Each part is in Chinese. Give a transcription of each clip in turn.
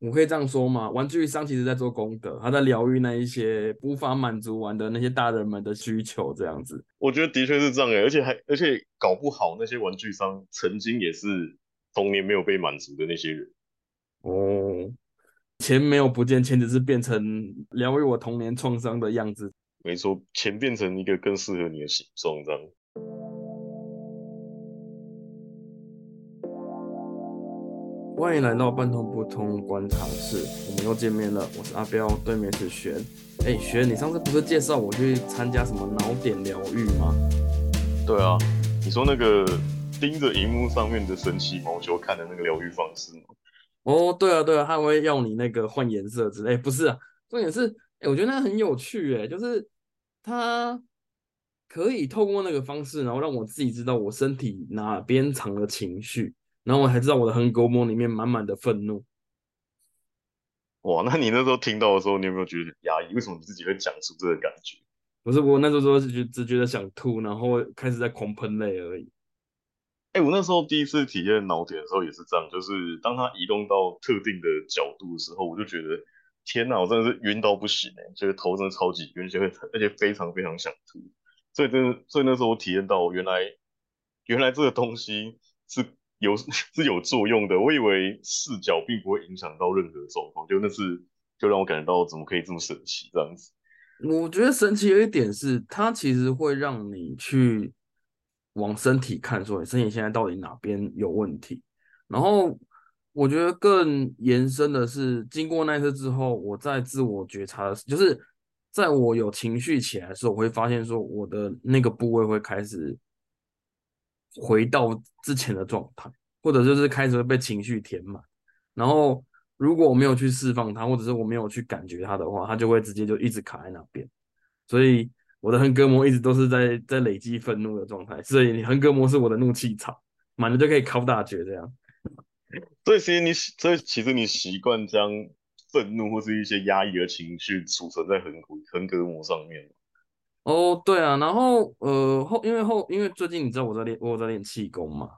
我可以这样说吗？玩具商其实在做功德，他在疗愈那一些无法满足完的那些大人们的需求，这样子。我觉得的确是这样诶，而且还而且搞不好那些玩具商曾经也是童年没有被满足的那些人。哦，钱没有不见，钱只是变成疗愈我童年创伤的样子。没错，钱变成一个更适合你的形状，这样。欢迎来到半通不通观察室，我们又见面了。我是阿彪，对面是璇。哎，璇，你上次不是介绍我去参加什么脑点疗愈吗？对啊，你说那个盯着荧幕上面的神奇毛球看的那个疗愈方式吗？哦，对啊，对啊，他会要你那个换颜色之类。不是啊，重点是，哎，我觉得那很有趣，哎，就是他可以透过那个方式，然后让我自己知道我身体哪边藏了情绪。然后我还知道我的横膈膜里面满满的愤怒。哇，那你那时候听到的时候，你有没有觉得很压抑？为什么你自己会讲出这个感觉？不是，我那时候是觉只觉得想吐，然后开始在狂喷泪而已。哎，我那时候第一次体验脑点的时候也是这样，就是当它移动到特定的角度的时候，我就觉得天哪，我真的是晕到不行哎，觉得头真的超级晕，而且而且非常非常想吐。所以真的，所以那时候我体验到原来原来这个东西是。有 是有作用的，我以为视角并不会影响到任何状况，就那是就让我感觉到怎么可以这么神奇这样子。我觉得神奇有一点是，它其实会让你去往身体看，说你身体现在到底哪边有问题。然后我觉得更延伸的是，经过那次之后，我在自我觉察的，就是在我有情绪起来的时候，我会发现说我的那个部位会开始。回到之前的状态，或者就是开始被情绪填满，然后如果我没有去释放它，或者是我没有去感觉它的话，它就会直接就一直卡在那边。所以我的横膈膜一直都是在在累积愤怒的状态，所以你横膈膜是我的怒气场，满了就可以考大绝这样。所以其实你所以其实你习惯将愤怒或是一些压抑的情绪储存在横膈横膈膜上面。哦，对啊，然后呃后因为后因为最近你知道我在练我在练气功嘛，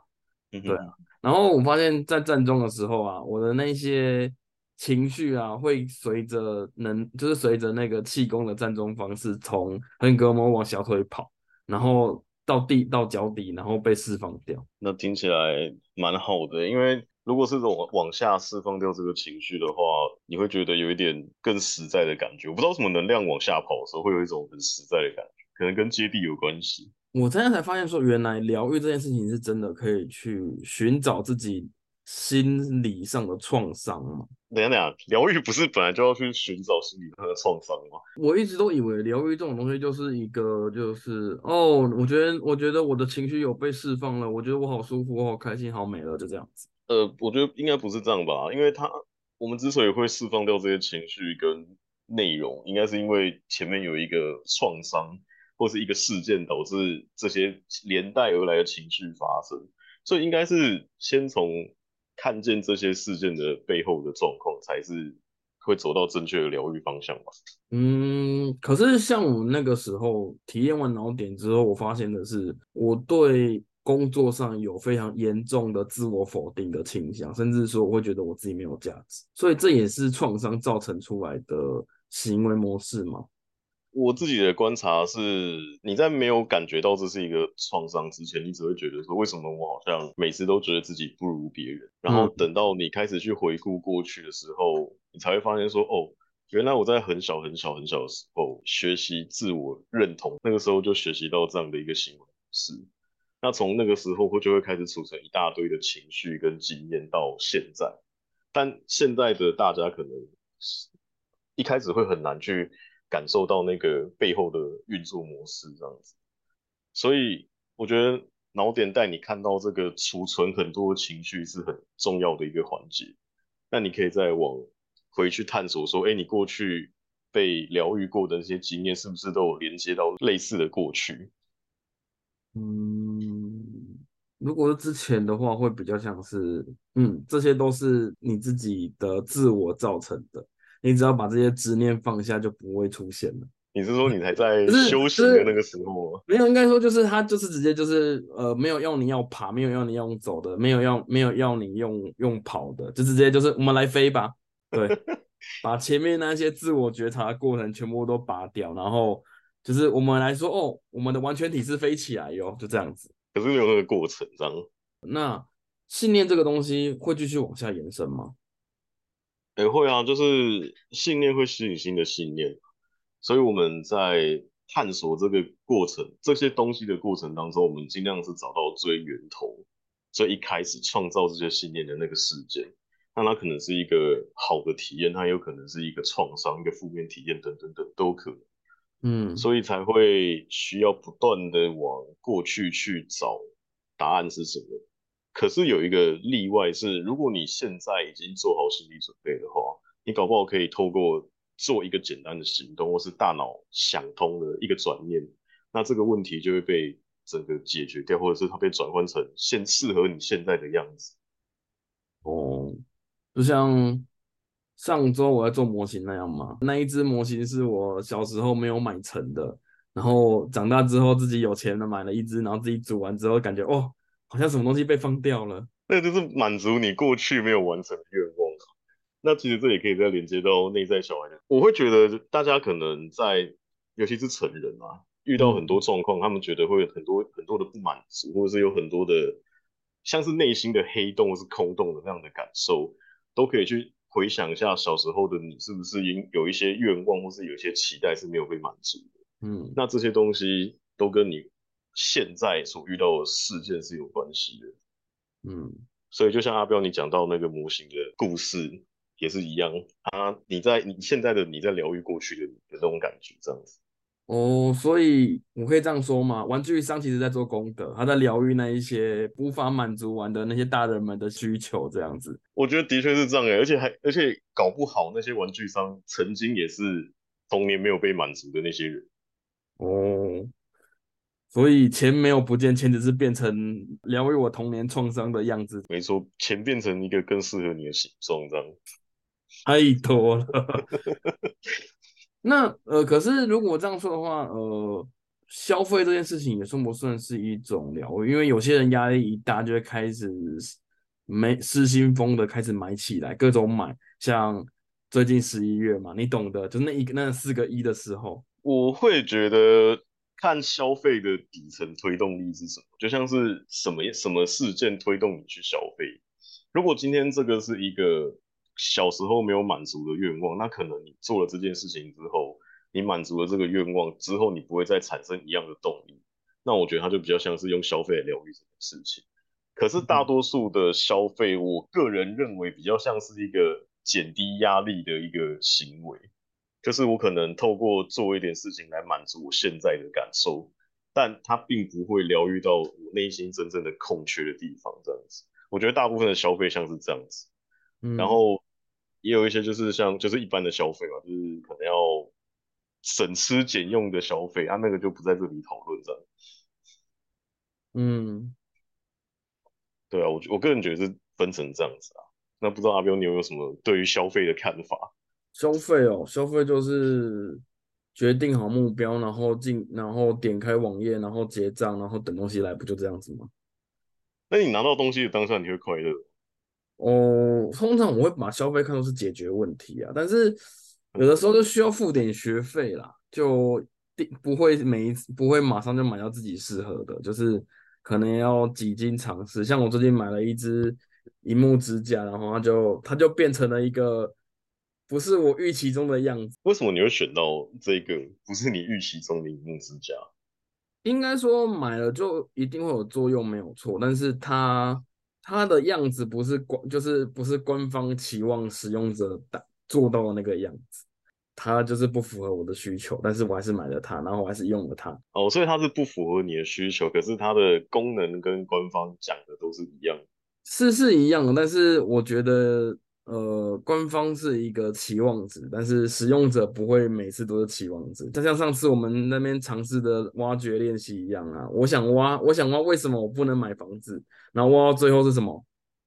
对啊，然后我发现在站中的时候啊，我的那些情绪啊会随着能就是随着那个气功的站中方式从横膈膜往小腿跑，然后到地到脚底，然后被释放掉。那听起来蛮好的，因为。如果是这种往下释放掉这个情绪的话，你会觉得有一点更实在的感觉。我不知道什么能量往下跑的时候会有一种很实在的感觉，可能跟接地有关系。我现在才发现说，原来疗愈这件事情是真的可以去寻找自己心理上的创伤吗？等下等下，疗愈不是本来就要去寻找心理上的创伤吗？我一直都以为疗愈这种东西就是一个，就是哦，我觉得我觉得我的情绪有被释放了，我觉得我好舒服，我好开心，好美了，就这样子。呃，我觉得应该不是这样吧，因为他我们之所以会释放掉这些情绪跟内容，应该是因为前面有一个创伤或是一个事件导致这些连带而来的情绪发生，所以应该是先从看见这些事件的背后的状况，才是会走到正确的疗愈方向吧。嗯，可是像我那个时候体验完脑点之后，我发现的是我对。工作上有非常严重的自我否定的倾向，甚至说我会觉得我自己没有价值，所以这也是创伤造成出来的行为模式吗？我自己的观察是，你在没有感觉到这是一个创伤之前，你只会觉得说，为什么我好像每次都觉得自己不如别人？然后等到你开始去回顾过去的时候，你才会发现说，哦，原来我在很小很小很小的时候学习自我认同，那个时候就学习到这样的一个行为模式。那从那个时候，会就会开始储存一大堆的情绪跟经验到现在，但现在的大家可能一开始会很难去感受到那个背后的运作模式这样子，所以我觉得脑点带你看到这个储存很多情绪是很重要的一个环节。那你可以再往回去探索说，哎，你过去被疗愈过的那些经验，是不是都有连接到类似的过去？嗯，如果是之前的话，会比较像是，嗯，这些都是你自己的自我造成的，你只要把这些执念放下，就不会出现了。你是说你还在 休息的那个时候吗？没有，应该说就是他就是直接就是呃，没有要你要爬，没有要你用走的，没有要没有要你用用跑的，就直接就是我们来飞吧。对，把前面那些自我觉察的过程全部都拔掉，然后就是我们来说，哦，我们的完全体是飞起来哟，就这样子。可是没有那个过程，这样。那信念这个东西会继续往下延伸吗？也会啊，就是信念会吸引新的信念，所以我们在探索这个过程、这些东西的过程当中，我们尽量是找到最源头、最一开始创造这些信念的那个事件。那它可能是一个好的体验，它有可能是一个创伤、一个负面体验等等等都可能。嗯，所以才会需要不断的往过去去找答案是什么。可是有一个例外是，如果你现在已经做好心理准备的话，你搞不好可以透过做一个简单的行动，或是大脑想通了一个转念，那这个问题就会被整个解决掉，或者是它被转换成现适合你现在的样子。哦，就像上周我在做模型那样嘛，那一只模型是我小时候没有买成的，然后长大之后自己有钱了买了一只，然后自己组完之后感觉哦。好像什么东西被放掉了，那就是满足你过去没有完成的愿望。那其实这也可以再连接到内在小孩的。我会觉得大家可能在，尤其是成人啊，遇到很多状况，他们觉得会有很多很多的不满足，或者是有很多的像是内心的黑洞或是空洞的那样的感受，都可以去回想一下小时候的你是不是因有一些愿望或是有一些期待是没有被满足的。嗯，那这些东西都跟你。现在所遇到的事件是有关系的，嗯，所以就像阿彪你讲到那个模型的故事也是一样，啊，你在你现在的你在疗愈过去的的那种感觉这样子，哦，所以我可以这样说嘛，玩具商其实在做功德，他在疗愈那一些无法满足完的那些大人们的需求这样子，我觉得的确是这样诶，而且还而且搞不好那些玩具商曾经也是童年没有被满足的那些人，哦。所以钱没有不见，钱只是变成疗愈我童年创伤的样子。没错，钱变成一个更适合你的形状，这样太多了。那呃，可是如果这样说的话，呃，消费这件事情也算不算是一种疗愈？因为有些人压力一大，就会开始没失心疯的开始买起来，各种买。像最近十一月嘛，你懂的，就那一个那四个一的时候，我会觉得。看消费的底层推动力是什么，就像是什么什么事件推动你去消费。如果今天这个是一个小时候没有满足的愿望，那可能你做了这件事情之后，你满足了这个愿望之后，你不会再产生一样的动力。那我觉得它就比较像是用消费来疗愈这件事情。可是大多数的消费，我个人认为比较像是一个减低压力的一个行为。就是我可能透过做一点事情来满足我现在的感受，但它并不会疗愈到我内心真正的空缺的地方。这样子，我觉得大部分的消费像是这样子，然后也有一些就是像就是一般的消费嘛，就是可能要省吃俭用的消费啊，那个就不在这里讨论这样。嗯，对啊，我我个人觉得是分成这样子啊。那不知道阿彪你有没有什么对于消费的看法？消费哦，消费就是决定好目标，然后进，然后点开网页，然后结账，然后等东西来，不就这样子吗？那你拿到东西的当下，你会快乐？哦，通常我会把消费看作是解决问题啊，但是有的时候就需要付点学费啦，就不会每一次不会马上就买到自己适合的，就是可能要几经尝试。像我最近买了一支荧幕支架，然后它就它就变成了一个。不是我预期中的样子。为什么你会选到这个？不是你预期中的荧幕支架？应该说买了就一定会有作用，没有错。但是它它的样子不是官，就是不是官方期望使用者达做到的那个样子。它就是不符合我的需求，但是我还是买了它，然后我还是用了它。哦，所以它是不符合你的需求，可是它的功能跟官方讲的都是一样。是是一样的，但是我觉得。呃，官方是一个期望值，但是使用者不会每次都是期望值。就像上次我们那边尝试的挖掘练习一样啊，我想挖，我想挖，为什么我不能买房子？然后挖到最后是什么？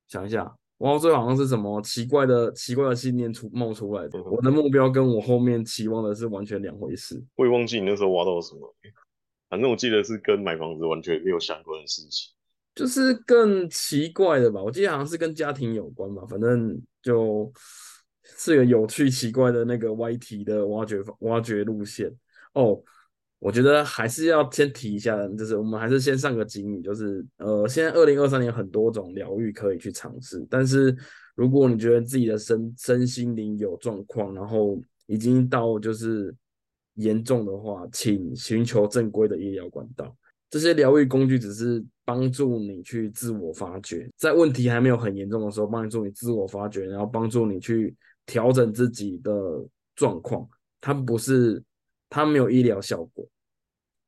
想一下，挖到最后好像是什么奇怪的、奇怪的信念出冒出来的。我的目标跟我后面期望的是完全两回事。我也忘记你那时候挖到了什么，反正我记得是跟买房子完全没有相关的事情。就是更奇怪的吧，我记得好像是跟家庭有关吧，反正就是个有趣奇怪的那个歪题的挖掘挖掘路线哦。我觉得还是要先提一下，就是我们还是先上个警语，就是呃，现在二零二三年很多种疗愈可以去尝试，但是如果你觉得自己的身身心灵有状况，然后已经到就是严重的话，请寻求正规的医疗管道。这些疗愈工具只是帮助你去自我发掘，在问题还没有很严重的时候，帮助你自我发掘，然后帮助你去调整自己的状况。它不是，它没有医疗效果。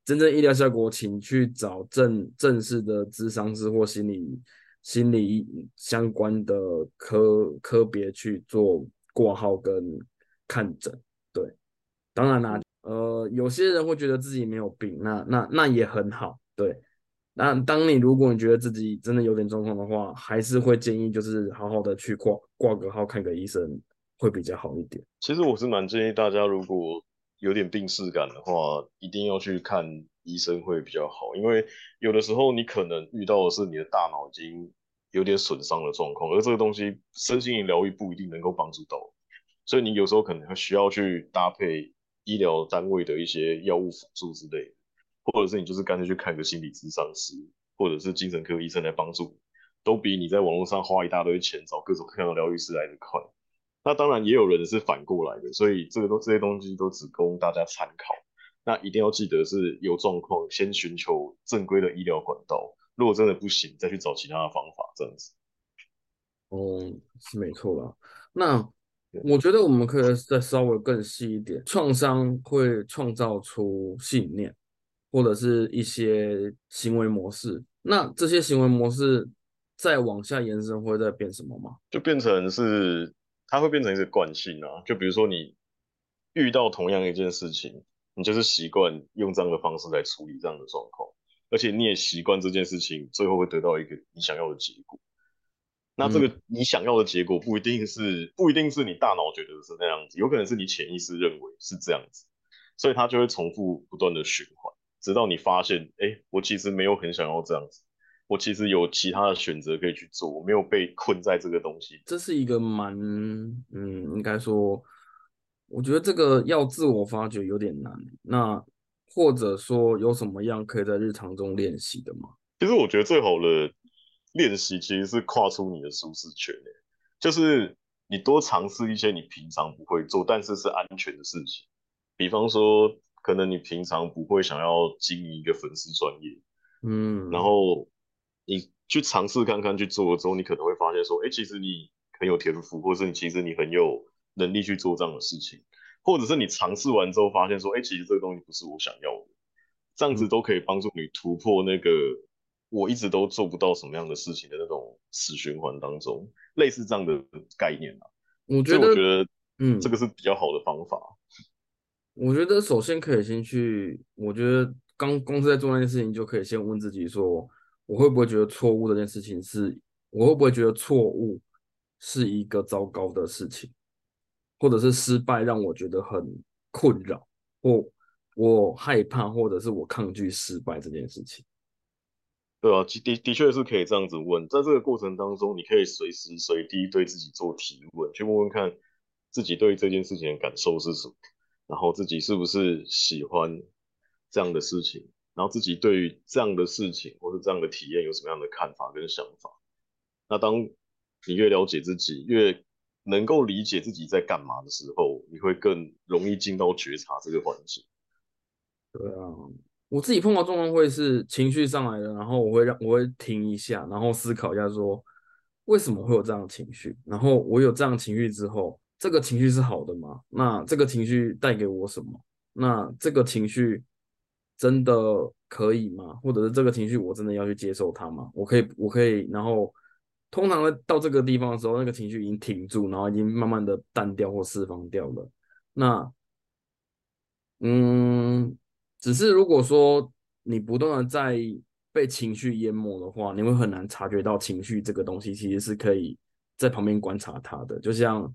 真正医疗效果，请去找正正式的咨商师或心理心理相关的科科别去做挂号跟看诊。对，当然啦，呃，有些人会觉得自己没有病，那那那也很好。对，那当你如果你觉得自己真的有点状况的话，还是会建议就是好好的去挂挂个号，看个医生会比较好一点。其实我是蛮建议大家，如果有点病逝感的话，一定要去看医生会比较好，因为有的时候你可能遇到的是你的大脑已经有点损伤的状况，而这个东西身心灵疗愈不一定能够帮助到，所以你有时候可能需要去搭配医疗单位的一些药物辅助之类的，或者是你就是干脆去看个心理咨商师，或者是精神科医生来帮助，都比你在网络上花一大堆钱找各种各样的疗愈师来的快。那当然也有人是反过来的，所以这个都这些东西都只供大家参考。那一定要记得是有状况先寻求正规的医疗管道，如果真的不行，再去找其他的方法，这样子。哦，是没错啦。那我觉得我们可以再稍微更细一点，创伤会创造出信念，或者是一些行为模式。那这些行为模式再往下延伸，会再变什么吗？就变成是。它会变成一个惯性啊，就比如说你遇到同样一件事情，你就是习惯用这样的方式来处理这样的状况，而且你也习惯这件事情最后会得到一个你想要的结果。那这个你想要的结果不一定是不一定是你大脑觉得是那样子，有可能是你潜意识认为是这样子，所以它就会重复不断的循环，直到你发现，哎，我其实没有很想要这样子。我其实有其他的选择可以去做，我没有被困在这个东西。这是一个蛮，嗯，应该说，我觉得这个要自我发掘有点难。那或者说有什么样可以在日常中练习的吗？其实我觉得最好的练习其实是跨出你的舒适圈，就是你多尝试一些你平常不会做，但是是安全的事情。比方说，可能你平常不会想要经营一个粉丝专业，嗯，然后。你去尝试看看去做了之后，你可能会发现说，哎，其实你很有天赋，或是你其实你很有能力去做这样的事情，或者是你尝试完之后发现说，哎，其实这个东西不是我想要的，这样子都可以帮助你突破那个我一直都做不到什么样的事情的那种死循环当中，类似这样的概念啊。我觉得，我觉得，嗯，这个是比较好的方法。我觉得首先可以先去，我觉得刚公司在做那件事情，就可以先问自己说。我会不会觉得错误这件事情是？我会不会觉得错误是一个糟糕的事情，或者是失败让我觉得很困扰，或我害怕，或者是我抗拒失败这件事情？对啊，的的确是可以这样子问。在这个过程当中，你可以随时随地对自己做提问，去问问看自己对这件事情的感受是什么，然后自己是不是喜欢这样的事情。然后自己对于这样的事情或者这样的体验有什么样的看法跟想法？那当你越了解自己，越能够理解自己在干嘛的时候，你会更容易进到觉察这个环境。对啊，我自己碰到状况会是情绪上来了，然后我会让我会停一下，然后思考一下说为什么会有这样的情绪？然后我有这样情绪之后，这个情绪是好的吗？那这个情绪带给我什么？那这个情绪。真的可以吗？或者是这个情绪我真的要去接受它吗？我可以，我可以，然后通常到这个地方的时候，那个情绪已经停住，然后已经慢慢的淡掉或释放掉了。那，嗯，只是如果说你不断的在被情绪淹没的话，你会很难察觉到情绪这个东西其实是可以在旁边观察它的。就像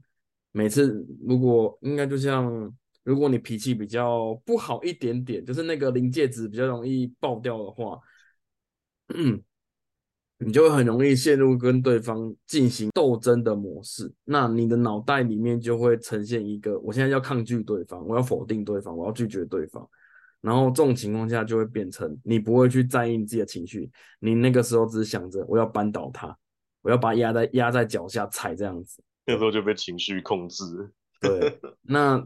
每次如果应该就像。如果你脾气比较不好一点点，就是那个临界值比较容易爆掉的话，嗯你就会很容易陷入跟对方进行斗争的模式。那你的脑袋里面就会呈现一个，我现在要抗拒对方，我要否定对方，我要拒绝对方。然后这种情况下就会变成你不会去在意你自己的情绪，你那个时候只想着我要扳倒他，我要把他压在压在脚下踩这样子。那时候就被情绪控制。对，那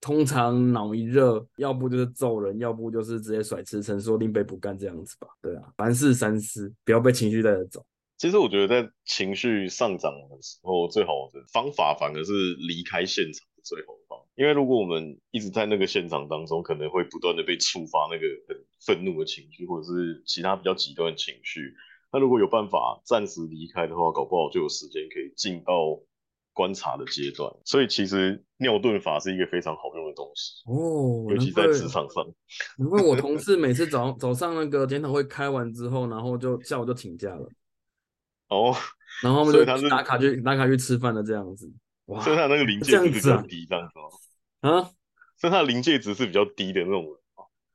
通常脑一热，要不就是揍人，要不就是直接甩辞呈说定被不干这样子吧。对啊，凡事三思，不要被情绪带着走。其实我觉得在情绪上涨的时候，最好的方法反而是离开现场的最后方。因为如果我们一直在那个现场当中，可能会不断的被触发那个很愤怒的情绪，或者是其他比较极端的情绪。那如果有办法暂时离开的话，搞不好就有时间可以进到。观察的阶段，所以其实尿遁法是一个非常好用的东西哦，尤其在职场上。因为我同事每次早 早上那个检讨会开完之后，然后就下午就请假了。哦，然后他们就打卡去打卡去吃饭的这样子。哇，所以他那个临界值比较低，这样子啊，所以他的临界值是比较低的那种。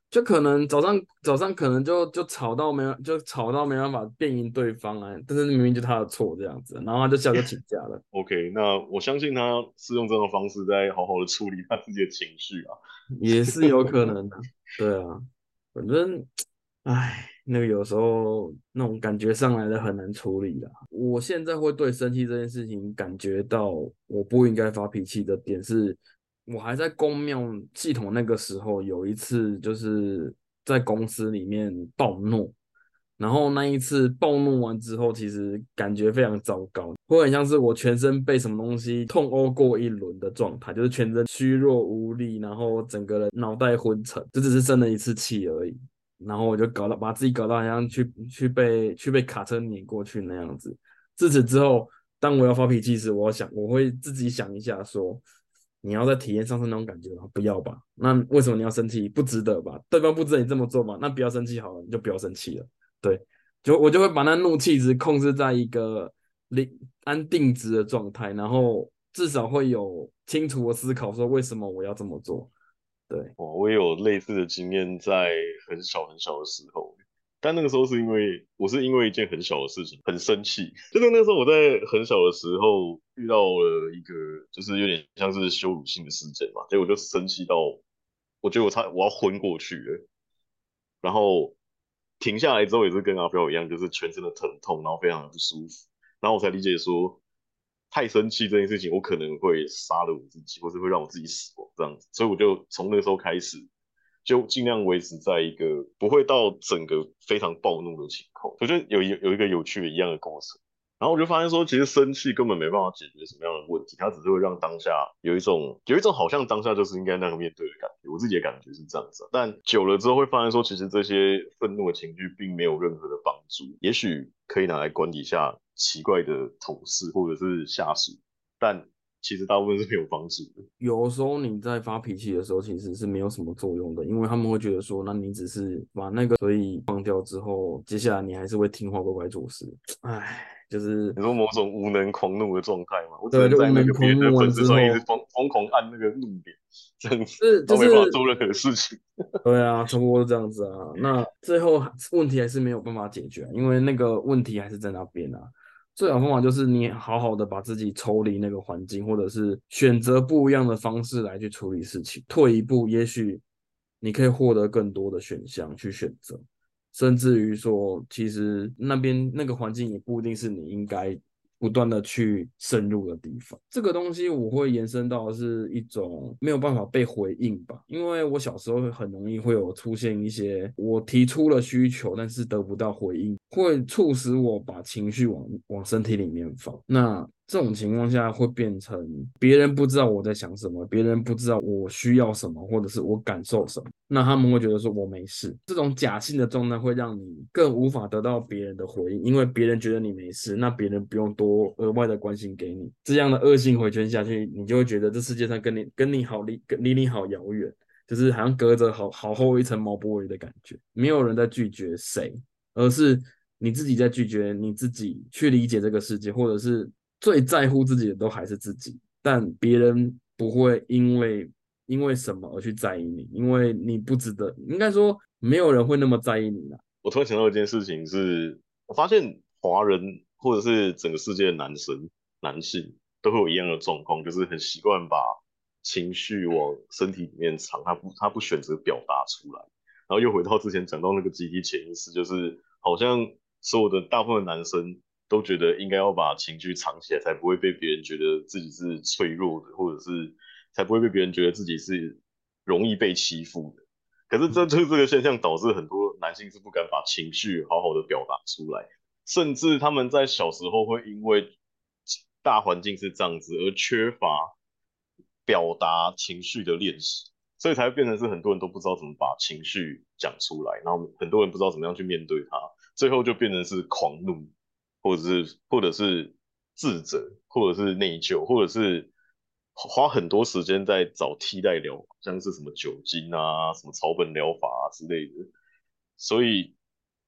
就可能早上早上可能就就吵到没就吵到没办法辩赢对方啊，但是明明就他的错这样子，然后他就下就请假了。OK，那我相信他是用这种方式在好好的处理他自己的情绪啊，也是有可能的。对啊，反正，唉，那个有时候那种感觉上来的很难处理啊。我现在会对生气这件事情感觉到我不应该发脾气的点是。我还在公庙系统那个时候，有一次就是在公司里面暴怒，然后那一次暴怒完之后，其实感觉非常糟糕，会很像是我全身被什么东西痛殴过一轮的状态，就是全身虚弱无力，然后整个人脑袋昏沉，这只是生了一次气而已，然后我就搞到把自己搞到好像去去被去被卡车碾过去那样子。自此之后，当我要发脾气时，我想我会自己想一下说。你要在体验上升那种感觉吗？不要吧。那为什么你要生气？不值得吧？对方不值得你这么做吗？那不要生气好了，你就不要生气了。对，就我就会把那怒气值控制在一个零安定值的状态，然后至少会有清楚的思考，说为什么我要这么做。对，我我也有类似的经验，在很小很小的时候。但那个时候是因为我是因为一件很小的事情很生气，就是那时候我在很小的时候遇到了一个就是有点像是羞辱性的事件嘛，结果就生气到我觉得我差我要昏过去了，然后停下来之后也是跟阿彪一样，就是全身的疼痛，然后非常的不舒服，然后我才理解说太生气这件事情，我可能会杀了我自己，或是会让我自己死亡这样子，所以我就从那时候开始。就尽量维持在一个不会到整个非常暴怒的情况。我觉得有一有一个有趣的一样的过程，然后我就发现说，其实生气根本没办法解决什么样的问题，它只是会让当下有一种有一种好像当下就是应该那个面对的感觉。我自己的感觉是这样子，但久了之后会发现说，其实这些愤怒的情绪并没有任何的帮助。也许可以拿来管理一下奇怪的同事或者是下属，但。其实大部分是没有帮助的。有时候你在发脾气的时候，其实是没有什么作用的，因为他们会觉得说，那你只是把那个所以放掉之后，接下来你还是会听话乖乖做事。唉，就是你说某种无能狂怒的状态嘛？我对，就无能狂怒完之后，一直疯疯狂按那个怒点，这样子，都没办法做任何事情。对啊，差不多是这样子啊。那最后问题还是没有办法解决，因为那个问题还是在那边啊。最好方法就是你好好的把自己抽离那个环境，或者是选择不一样的方式来去处理事情。退一步，也许你可以获得更多的选项去选择，甚至于说，其实那边那个环境也不一定是你应该。不断的去深入的地方，这个东西我会延伸到是一种没有办法被回应吧，因为我小时候会很容易会有出现一些我提出了需求，但是得不到回应，会促使我把情绪往往身体里面放。那这种情况下会变成别人不知道我在想什么，别人不知道我需要什么，或者是我感受什么，那他们会觉得说我没事。这种假性的状态会让你更无法得到别人的回应，因为别人觉得你没事，那别人不用多额外的关心给你。这样的恶性回圈下去，你就会觉得这世界上跟你跟你好离离你好遥远，就是好像隔着好好厚一层毛玻璃的感觉。没有人在拒绝谁，而是你自己在拒绝你自己去理解这个世界，或者是。最在乎自己的都还是自己，但别人不会因为因为什么而去在意你，因为你不值得。应该说，没有人会那么在意你的。我突然想到一件事情，是我发现华人或者是整个世界的男生、男性都会有一样的状况，就是很习惯把情绪往身体里面藏，他不他不选择表达出来。然后又回到之前讲到那个集体潜意识，就是好像所有的大部分男生都觉得应该要把情绪藏起来，才不会被别人觉得自己是脆弱的，或者是才不会被别人觉得自己是容易被欺负的。可是这就是这个现象导致很多男性是不敢把情绪好好的表达出来，甚至他们在小时候会因为大环境是这样子而缺乏表达情绪的练习。所以才会变成是很多人都不知道怎么把情绪讲出来，然后很多人不知道怎么样去面对它，最后就变成是狂怒，或者是或者是自责，或者是内疚，或者是花很多时间在找替代疗法，像是什么酒精啊、什么草本疗法啊之类的。所以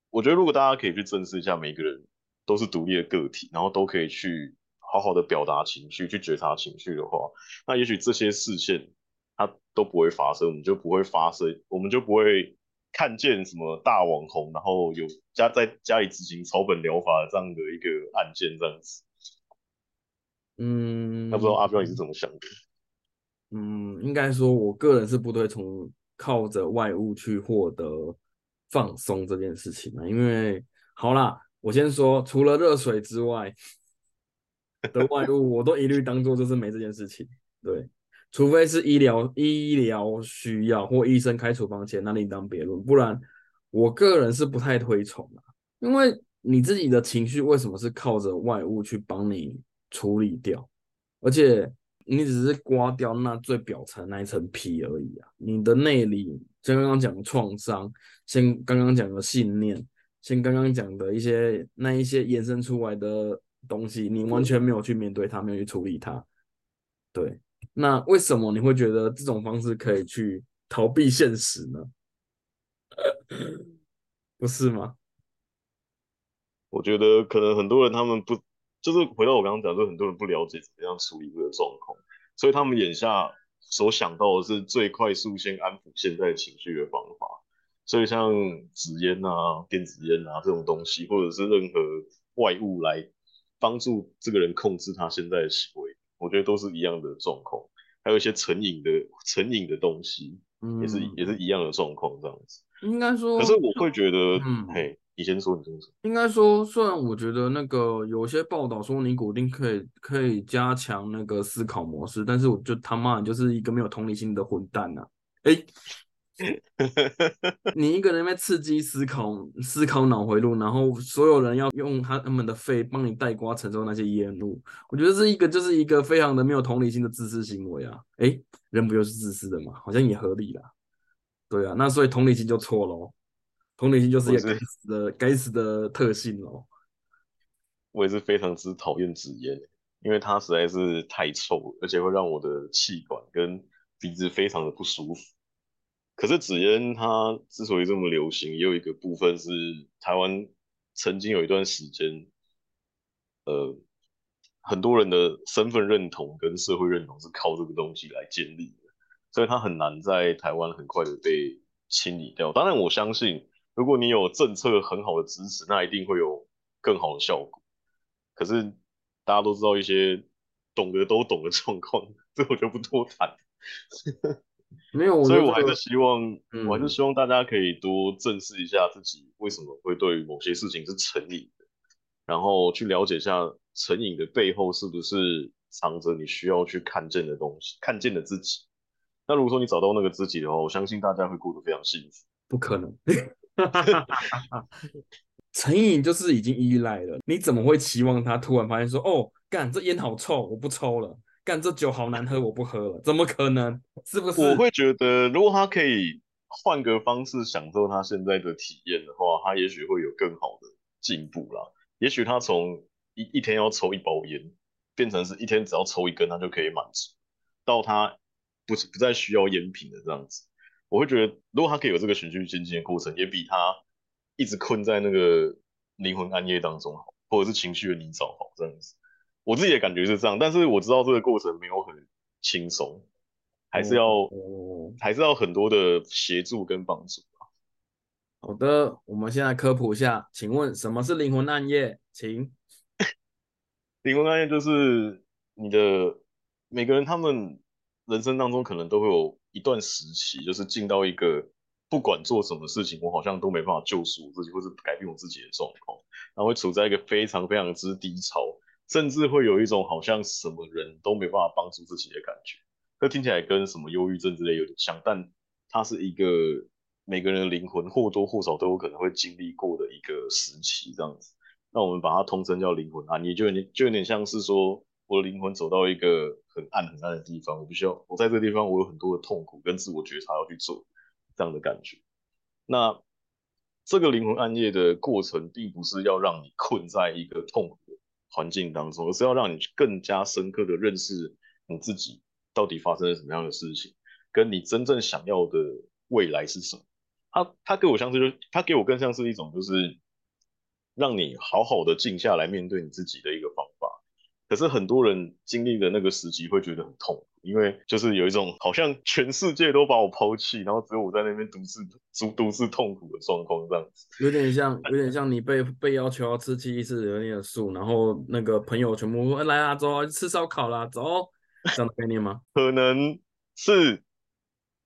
我觉得，如果大家可以去正视一下，每个人都是独立的个体，然后都可以去好好的表达情绪，去觉察情绪的话，那也许这些事件。它都不会发生，我们就不会发生，我们就不会看见什么大网红，然后有家在家里执行草本疗法这样的一个案件这样子。嗯，那不知道阿彪你是怎么想的？嗯，应该说，我个人是不会从靠着外物去获得放松这件事情啊，因为好啦，我先说，除了热水之外的外物，我都一律当做就是没这件事情，对。除非是医疗医疗需要或医生开处方前，那另当别论。不然，我个人是不太推崇的。因为你自己的情绪为什么是靠着外物去帮你处理掉？而且你只是刮掉那最表层那一层皮而已啊！你的内里，像刚刚讲的创伤，先刚刚讲的信念，先刚刚讲的一些那一些衍生出来的东西，你完全没有去面对它，没有去处理它，对。那为什么你会觉得这种方式可以去逃避现实呢？不是吗？我觉得可能很多人他们不，就是回到我刚刚讲，就很多人不了解怎么样处理这个状况，所以他们眼下所想到的是最快速先安抚现在情绪的方法。所以像纸烟啊、电子烟啊这种东西，或者是任何外物来帮助这个人控制他现在的行为。我觉得都是一样的状况，还有一些成瘾的成瘾的东西，也是也是一样的状况这样子。应该说，可是我会觉得，嗯，嘿，你先说，你先说。应该说，虽然我觉得那个有些报道说尼古丁可以可以加强那个思考模式，但是我就他妈就是一个没有同理心的混蛋呐！哎。你一个人在刺激思考，思考脑回路，然后所有人要用他们的肺帮你带瓜承受那些烟雾，我觉得这一个就是一个非常的没有同理心的自私行为啊！哎，人不就是自私的吗？好像也合理啦。对啊，那所以同理心就错喽，同理心就是一个该死的该死的特性喽。我也是非常之讨厌纸烟，因为它实在是太臭，而且会让我的气管跟鼻子非常的不舒服。可是纸烟它之所以这么流行，也有一个部分是台湾曾经有一段时间，呃，很多人的身份认同跟社会认同是靠这个东西来建立的，所以它很难在台湾很快的被清理掉。当然，我相信如果你有政策很好的支持，那一定会有更好的效果。可是大家都知道一些懂得都懂的状况，这我就不多谈。没有，所以我还是希望，我还是希望大家可以多正视一下自己为什么会对某些事情是成瘾的，然后去了解一下成瘾的背后是不是藏着你需要去看见的东西，看见的自己。那如果说你找到那个自己的话，我相信大家会过得非常幸福。不可能，成瘾就是已经依赖了，你怎么会期望他突然发现说，哦，干这烟好臭，我不抽了。干这酒好难喝，我不喝了，怎么可能？是不是？我会觉得，如果他可以换个方式享受他现在的体验的话，他也许会有更好的进步啦。也许他从一一天要抽一包烟，变成是一天只要抽一根，他就可以满足，到他不是不再需要烟品的这样子。我会觉得，如果他可以有这个循序渐进的过程，也比他一直困在那个灵魂暗夜当中好，或者是情绪的泥沼好这样子。我自己的感觉是这样，但是我知道这个过程没有很轻松，还是要还是要很多的协助跟帮助好的，我们现在科普一下，请问什么是灵魂暗夜？请。灵魂暗夜就是你的每个人，他们人生当中可能都会有一段时期，就是进到一个不管做什么事情，我好像都没办法救赎我自己，或是改变我自己的状况，然后会处在一个非常非常之低潮，甚至会有一种好像什么人都没办法帮助自己的感觉。这听起来跟什么忧郁症之类有点像，但它是一个每个人的灵魂或多或少都有可能会经历过的一个时期，这样子。那我们把它通称叫灵魂啊，你就有点就有点像是说，我的灵魂走到一个很暗很暗的地方，我必须要我在这个地方，我有很多的痛苦跟自我觉察要去做这样的感觉。那这个灵魂暗夜的过程，并不是要让你困在一个痛苦环境当中，而是要让你更加深刻的认识你自己到底发生了什么样的事情，跟你真正想要的未来是什么。他他给我像是，就他给我更像是一种就是。让你好好的静下来面对你自己的一个方法，可是很多人经历的那个时期会觉得很痛，因为就是有一种好像全世界都把我抛弃，然后只有我在那边独自独独自痛苦的状况这样子，有点像有点像你被被要求要吃七七四十的素，然后那个朋友全部来啊走啊吃烧烤啦走，这样的概念吗？可能是。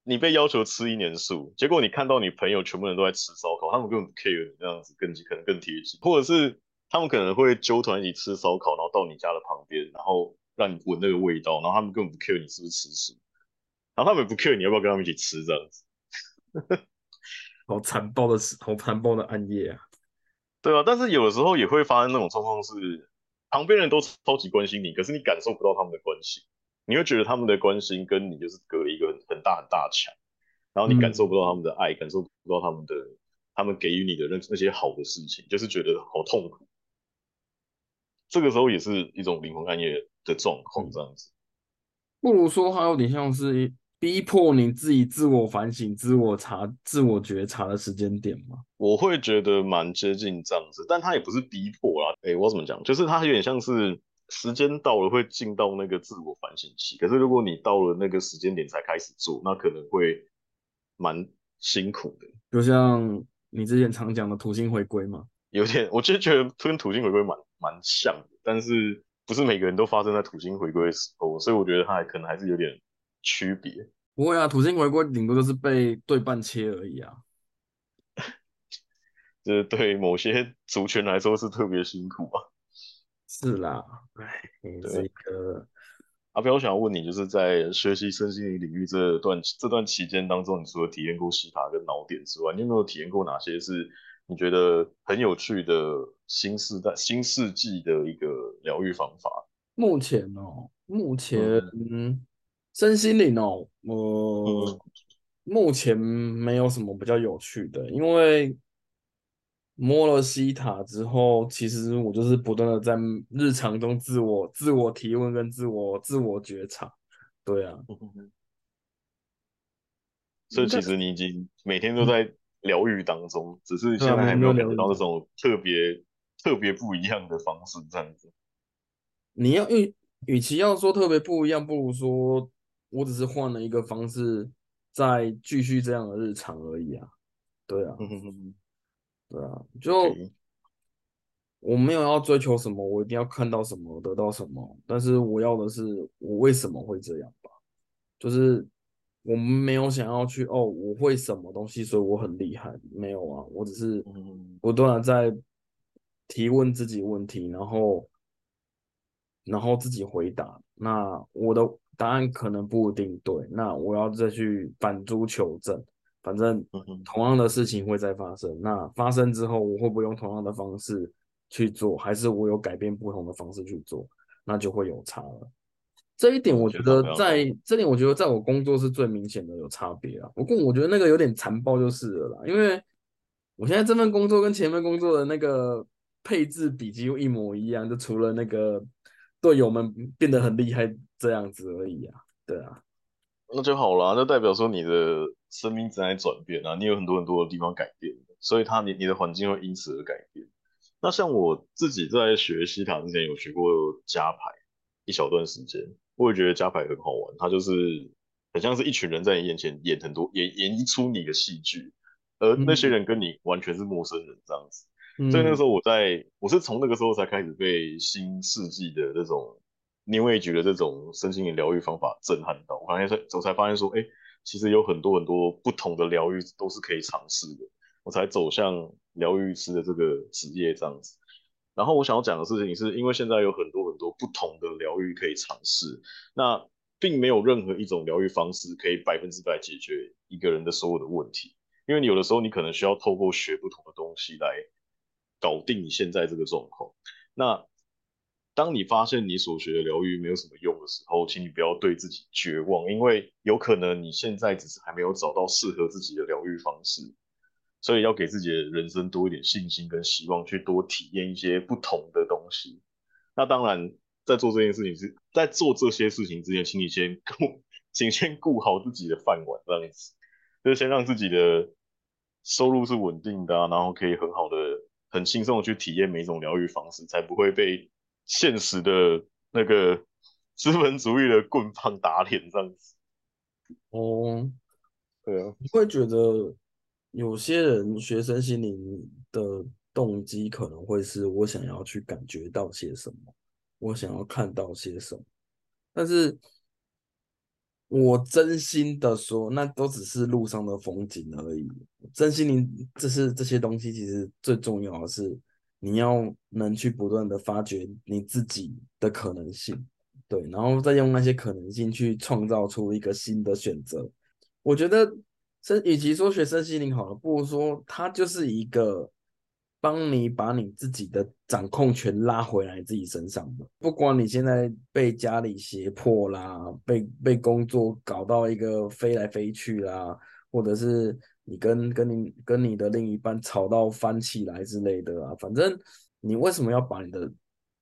你被要求吃一年素，结果你看到你朋友全部人都在吃烧烤，他们根本不 care 你这样子，更可能更贴近，或者是他们可能会揪团一起吃烧烤，然后到你家的旁边，然后让你闻那个味道，然后他们根本不 care 你是不是吃素，然后他们也不 care 你要不要跟他们一起吃这样子，好残暴的，好残暴的暗夜啊！对啊，但是有的时候也会发生那种状况，是旁边人都超级关心你，可是你感受不到他们的关心。你会觉得他们的关心跟你就是隔了一个很大很大墙，然后你感受不到他们的爱，感受不到他们的他们给予你的那那些好的事情，就是觉得好痛苦。这个时候也是一种灵魂暗夜的状况，这样子。不如说，它有点像是逼迫你自己自我反省、自我查、自我觉察的时间点吗？我会觉得蛮接近这样子，但它也不是逼迫啦。哎，我怎么讲？就是它有点像是。时间到了会进到那个自我反省期，可是如果你到了那个时间点才开始做，那可能会蛮辛苦的。就像你之前常讲的土星回归嘛，有点，我就觉得跟土星回归蛮蛮像的，但是不是每个人都发生在土星回归的时候，所以我觉得它还可能还是有点区别。不会啊，土星回归顶多就是被对半切而已啊，就是对某些族群来说是特别辛苦啊。是啦，哎，这个阿彪，我想要问你，就是在学习身心灵领域这段这段期间当中，你除了体验过西塔跟脑点之外，你有没有体验过哪些是你觉得很有趣的新时代、新世纪的一个疗愈方法？目前哦，目前嗯身心灵哦，我目前没有什么比较有趣的，因为。摸了西塔之后，其实我就是不断的在日常中自我自我提问跟自我自我觉察，对啊，所以其实你已经每天都在疗愈当中，只是现在还没有感觉到那种特别特别不一样的方式这样子。你要与与其要说特别不一样，不如说我只是换了一个方式，在继续这样的日常而已啊，对啊。对啊，就我没有要追求什么，我一定要看到什么，得到什么。但是我要的是，我为什么会这样吧？就是我们没有想要去哦，我会什么东西，所以我很厉害。没有啊，我只是不断的在提问自己问题，然后然后自己回答。那我的答案可能不一定对，那我要再去反诸求证。反正同样的事情会再发生，那发生之后，我会不会用同样的方式去做，还是我有改变不同的方式去做，那就会有差了。这一点我觉得在这点，我觉得在我工作是最明显的有差别啊。不过我觉得那个有点残暴就是了啦，因为我现在这份工作跟前面工作的那个配置比几乎一模一样，就除了那个队友们变得很厉害这样子而已啊。对啊。那就好了，那代表说你的生命正在转变啊，你有很多很多的地方改变，所以它你你的环境会因此而改变。那像我自己在学西塔之前有学过加牌一小段时间，我也觉得加牌很好玩，它就是很像是一群人在你眼前演很多演演一出你的戏剧，而那些人跟你完全是陌生人这样子。所以那个时候我在，我是从那个时候才开始被新世纪的那种 New Age 的这种身心灵疗愈方法震撼到。我发现，我才发现说，哎，其实有很多很多不同的疗愈都是可以尝试的。我才走向疗愈师的这个职业这样子。然后我想要讲的事情是，因为现在有很多很多不同的疗愈可以尝试，那并没有任何一种疗愈方式可以百分之百解决一个人的所有的问题。因为你有的时候你可能需要透过学不同的东西来。搞定你现在这个状况。那当你发现你所学的疗愈没有什么用的时候，请你不要对自己绝望，因为有可能你现在只是还没有找到适合自己的疗愈方式，所以要给自己的人生多一点信心跟希望，去多体验一些不同的东西。那当然，在做这件事情是在做这些事情之前，请你先顾，请先顾好自己的饭碗，这样子，就是先让自己的收入是稳定的，然后可以很好的。很轻松的去体验每一种疗愈方式，才不会被现实的那个 资本主义的棍棒打脸这样子。哦，对啊，你会觉得有些人学生心灵的动机可能会是我想要去感觉到些什么，我想要看到些什么，但是。我真心的说，那都只是路上的风景而已。真心灵，这是这些东西，其实最重要的是你要能去不断的发掘你自己的可能性，对，然后再用那些可能性去创造出一个新的选择。我觉得，身与其说学身心灵好了，不如说它就是一个。帮你把你自己的掌控权拉回来自己身上的，不管你现在被家里胁迫啦，被被工作搞到一个飞来飞去啦，或者是你跟跟你跟你的另一半吵到翻起来之类的啊，反正你为什么要把你的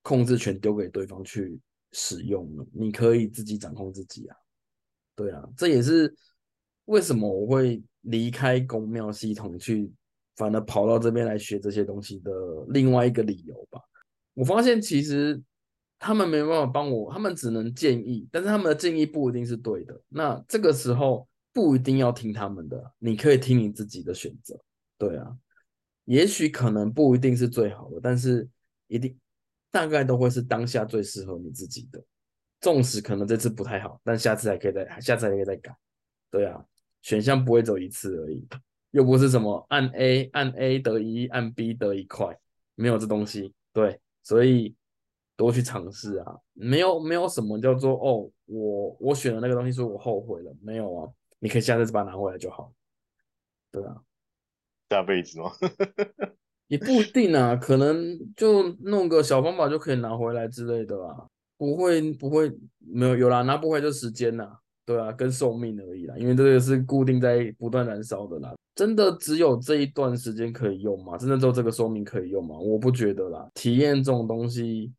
控制权丢给对方去使用呢？你可以自己掌控自己啊，对啊，这也是为什么我会离开公庙系统去。反而跑到这边来学这些东西的另外一个理由吧。我发现其实他们没有办法帮我，他们只能建议，但是他们的建议不一定是对的。那这个时候不一定要听他们的，你可以听你自己的选择。对啊，也许可能不一定是最好的，但是一定大概都会是当下最适合你自己的。纵使可能这次不太好，但下次还可以再，下次还可以再改。对啊，选项不会走一次而已。又不是什么按 A 按 A 得一，按 B 得一块，没有这东西。对，所以多去尝试啊，没有没有什么叫做哦，我我选的那个东西是我后悔了，没有啊，你可以下次把它拿回来就好。对啊，下辈子吗？也不一定啊，可能就弄个小方法就可以拿回来之类的啊，不会不会没有有啦，拿不回来就时间呐，对啊，跟寿命而已啦，因为这个是固定在不断燃烧的啦。真的只有这一段时间可以用吗？真的只有这个寿命可以用吗？我不觉得啦。体验这种东西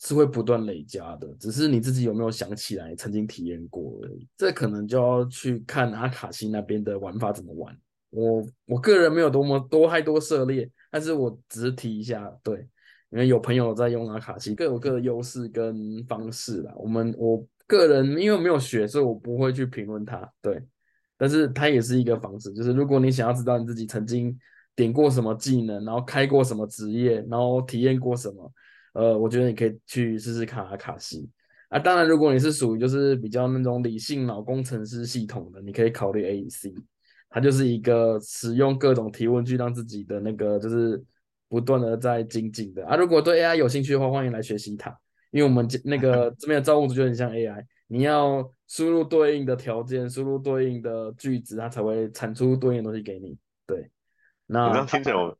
是会不断累加的，只是你自己有没有想起来曾经体验过而已。这可能就要去看阿卡西那边的玩法怎么玩。我我个人没有多么多太多涉猎，但是我只是提一下，对，因为有朋友在用阿卡西，各有各的优势跟方式啦。我们我个人因为没有学，所以我不会去评论它，对。但是它也是一个方式，就是如果你想要知道你自己曾经点过什么技能，然后开过什么职业，然后体验过什么，呃，我觉得你可以去试试看阿卡西啊。当然，如果你是属于就是比较那种理性脑工程师系统的，你可以考虑 AEC，它就是一个使用各种提问句让自己的那个就是不断的在精进的啊。如果对 AI 有兴趣的话，欢迎来学习它，因为我们那个 这边的造物主就很像 AI。你要输入对应的条件，输入对应的句子，它才会产出对应的东西给你。对，那你这样听起来，我，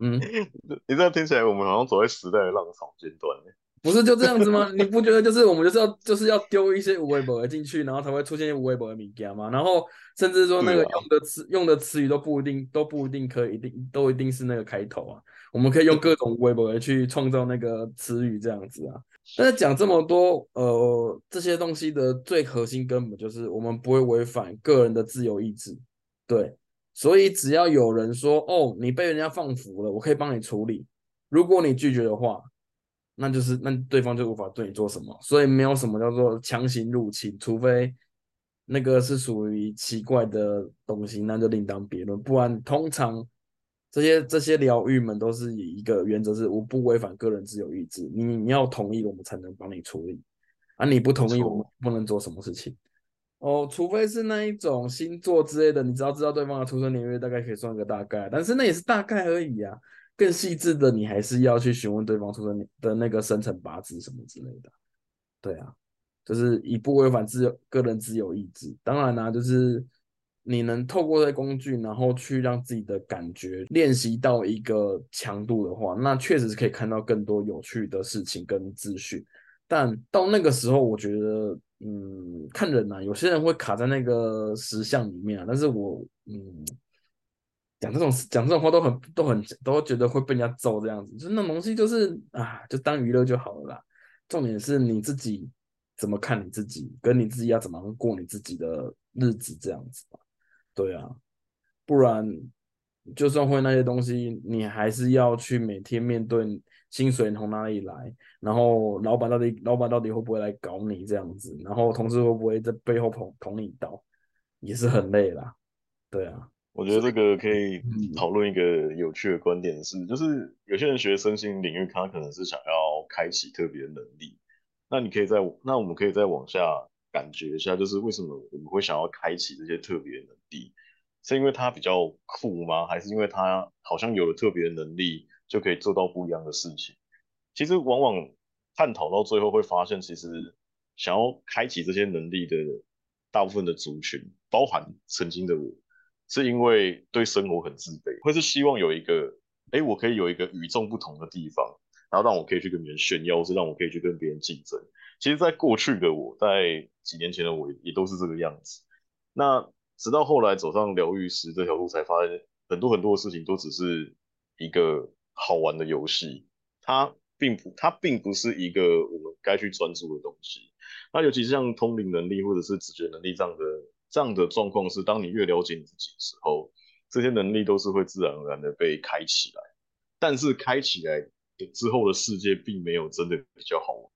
嗯，你这样听起来，我们好像走在时代的浪潮尖端呢。不是就这样子吗？你不觉得就是我们就是要就是要丢一些无微博进去，然后才会出现无微博的米加吗？然后甚至说那个用的词用的词语都不一定都不一定可以一定都一定是那个开头啊。我们可以用各种微博去创造那个词语这样子啊。但是讲这么多，呃，这些东西的最核心根本就是我们不会违反个人的自由意志，对，所以只要有人说，哦，你被人家放服了，我可以帮你处理，如果你拒绝的话，那就是那对方就无法对你做什么，所以没有什么叫做强行入侵，除非那个是属于奇怪的东西，那就另当别论。不然，通常这些这些疗愈们都是以一个原则是我不违反个人自由意志，你你要同意我们才能帮你处理，啊，你不同意我们不能做什么事情。哦，除非是那一种星座之类的，你只要知道对方的出生年月，大概可以算个大概，但是那也是大概而已啊。更细致的，你还是要去询问对方出生的那个生辰八字什么之类的。对啊。就是以不违反自由个人自由意志，当然啦，就是你能透过这工具，然后去让自己的感觉练习到一个强度的话，那确实是可以看到更多有趣的事情跟资讯。但到那个时候，我觉得，嗯，看人呐，有些人会卡在那个石像里面啊。但是我，嗯，讲这种讲这种话都很都很都觉得会被人家揍这样子，就那东西就是啊，就当娱乐就好了啦。重点是你自己。怎么看你自己，跟你自己要怎么过你自己的日子这样子吧？对啊，不然就算会那些东西，你还是要去每天面对薪水从哪里来，然后老板到底老板到底会不会来搞你这样子，然后同事会不会在背后捅捅你一刀，也是很累啦。对啊，我觉得这个可以讨论一个有趣的观点是，就是有些人学身心领域，他可能是想要开启特别的能力。那你可以在，那我们可以再往下感觉一下，就是为什么我们会想要开启这些特别能力？是因为它比较酷吗？还是因为它好像有了特别的能力就可以做到不一样的事情？其实往往探讨到最后会发现，其实想要开启这些能力的大部分的族群，包含曾经的我，是因为对生活很自卑，或是希望有一个，哎，我可以有一个与众不同的地方。然后让我可以去跟别人炫耀，或是让我可以去跟别人竞争。其实，在过去的我，在几年前的我，也都是这个样子。那直到后来走上疗愈师这条路，才发现很多很多的事情都只是一个好玩的游戏，它并不，它并不是一个我们该去专注的东西。那尤其是像通灵能力或者是直觉能力这样的这样的状况，是当你越了解你自己的时候，这些能力都是会自然而然的被开起来。但是开起来。之后的世界并没有真的比较好玩，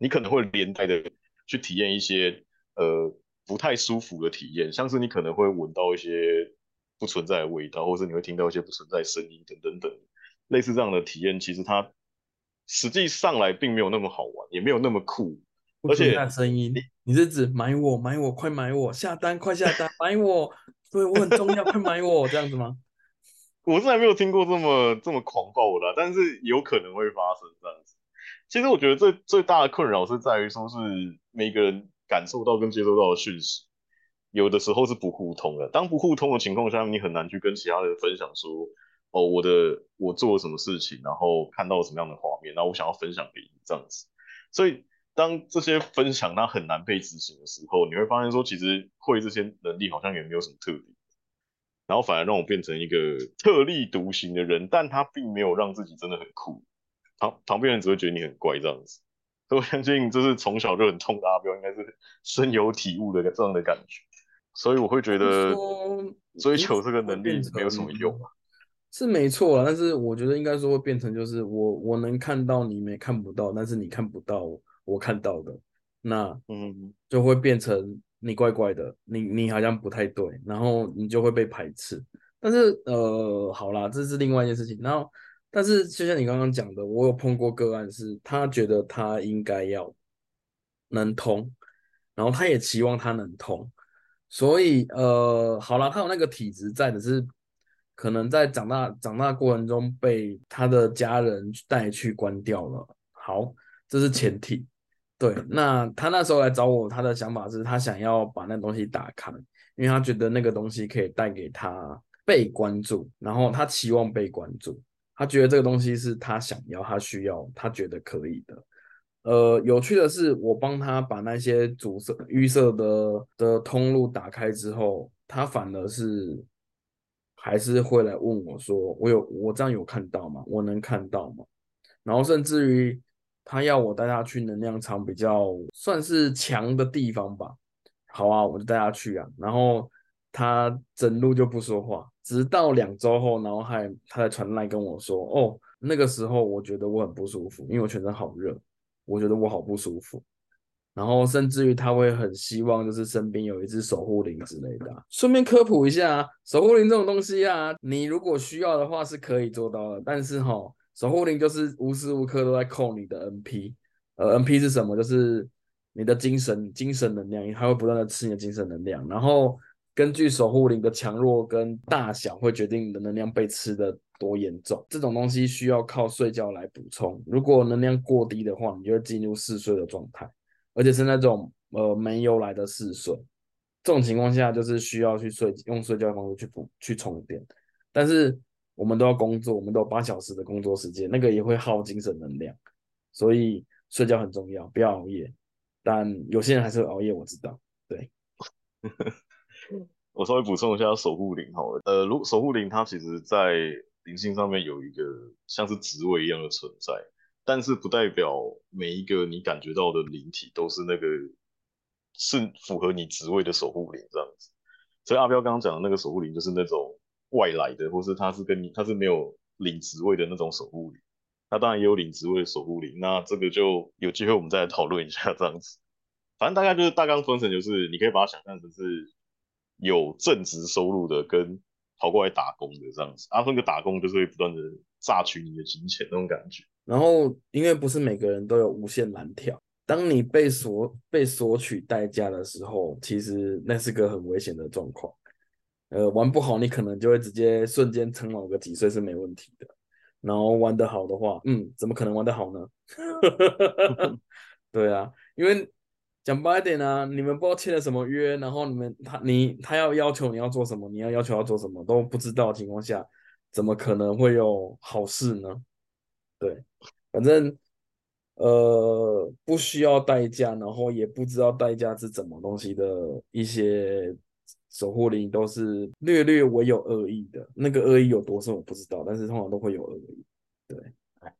你可能会连带的去体验一些呃不太舒服的体验，像是你可能会闻到一些不存在的味道，或是你会听到一些不存在声音等等等，类似这样的体验，其实它实际上来并没有那么好玩，也没有那么酷，而且声音，你是指买我买我快买我下单快下单买我，对我很重要快买我这样子吗？我是还没有听过这么这么狂暴的，但是有可能会发生这样子。其实我觉得最最大的困扰是在于说，是每个人感受到跟接收到的讯息，有的时候是不互通的。当不互通的情况下，你很难去跟其他人分享说，哦，我的我做了什么事情，然后看到了什么样的画面，然后我想要分享给你这样子。所以当这些分享它很难被执行的时候，你会发现说，其实会这些能力好像也没有什么特别。然后反而让我变成一个特立独行的人，但他并没有让自己真的很酷，旁旁边人只会觉得你很怪这样子。所以我相信，就是从小就很痛的阿彪，应该是深有体悟的这样的感觉。所以我会觉得，追求这个能力没有什么用啊，是没错。但是我觉得应该说会变成，就是我我能看到你没看不到，但是你看不到我看到的，那嗯，就会变成。你怪怪的，你你好像不太对，然后你就会被排斥。但是呃，好啦，这是另外一件事情。然后，但是就像你刚刚讲的，我有碰过个案，是他觉得他应该要能通，然后他也期望他能通。所以呃，好了，他有那个体质在的是，可能在长大长大过程中被他的家人带去关掉了。好，这是前提。对，那他那时候来找我，他的想法是他想要把那东西打开，因为他觉得那个东西可以带给他被关注，然后他期望被关注，他觉得这个东西是他想要、他需要、他觉得可以的。呃，有趣的是，我帮他把那些阻塞、预设的的通路打开之后，他反而是还是会来问我说：“我有我这样有看到吗？我能看到吗？”然后甚至于。他要我带他去能量场比较算是强的地方吧，好啊，我就带他去啊。然后他整路就不说话，直到两周后，然后还他才传来跟我说，哦，那个时候我觉得我很不舒服，因为我全身好热，我觉得我好不舒服。然后甚至于他会很希望就是身边有一只守护灵之类的。顺便科普一下，守护灵这种东西啊，你如果需要的话是可以做到的，但是哈，守护灵就是无时无刻都在扣你的 NP。呃，NP 是什么？就是你的精神精神能量，它会不断的吃你的精神能量，然后根据守护灵的强弱跟大小，会决定你的能量被吃的多严重。这种东西需要靠睡觉来补充。如果能量过低的话，你就会进入嗜睡的状态。而且是那种呃没有来的嗜睡，这种情况下就是需要去睡，用睡觉的方式去补去充电。但是我们都要工作，我们都有八小时的工作时间，那个也会耗精神能量，所以睡觉很重要，不要熬夜。但有些人还是会熬夜，我知道。对，我稍微补充一下守护灵好了，呃，如守护灵它其实在灵性上面有一个像是职位一样的存在。但是不代表每一个你感觉到的灵体都是那个是符合你职位的守护灵这样子。所以阿彪刚刚讲的那个守护灵就是那种外来的，或是他是跟你他是没有领职位的那种守护灵。他当然也有领职位的守护灵，那这个就有机会我们再来讨论一下这样子。反正大概就是大纲分成就是你可以把它想象成是有正职收入的跟跑过来打工的这样子。啊，那个打工就是会不断的榨取你的金钱那种感觉。然后，因为不是每个人都有无限蓝条，当你被索被索取代价的时候，其实那是个很危险的状况。呃，玩不好，你可能就会直接瞬间成老个几岁是没问题的。然后玩得好的话，嗯，怎么可能玩得好呢？对啊，因为讲白一点啊，你们不知道签了什么约，然后你们他你他要要求你要做什么，你要要求要做什么都不知道的情况下，怎么可能会有好事呢？对。反正呃不需要代价，然后也不知道代价是什么东西的一些守护灵都是略略唯有恶意的，那个恶意有多深我不知道，但是通常都会有恶意。对，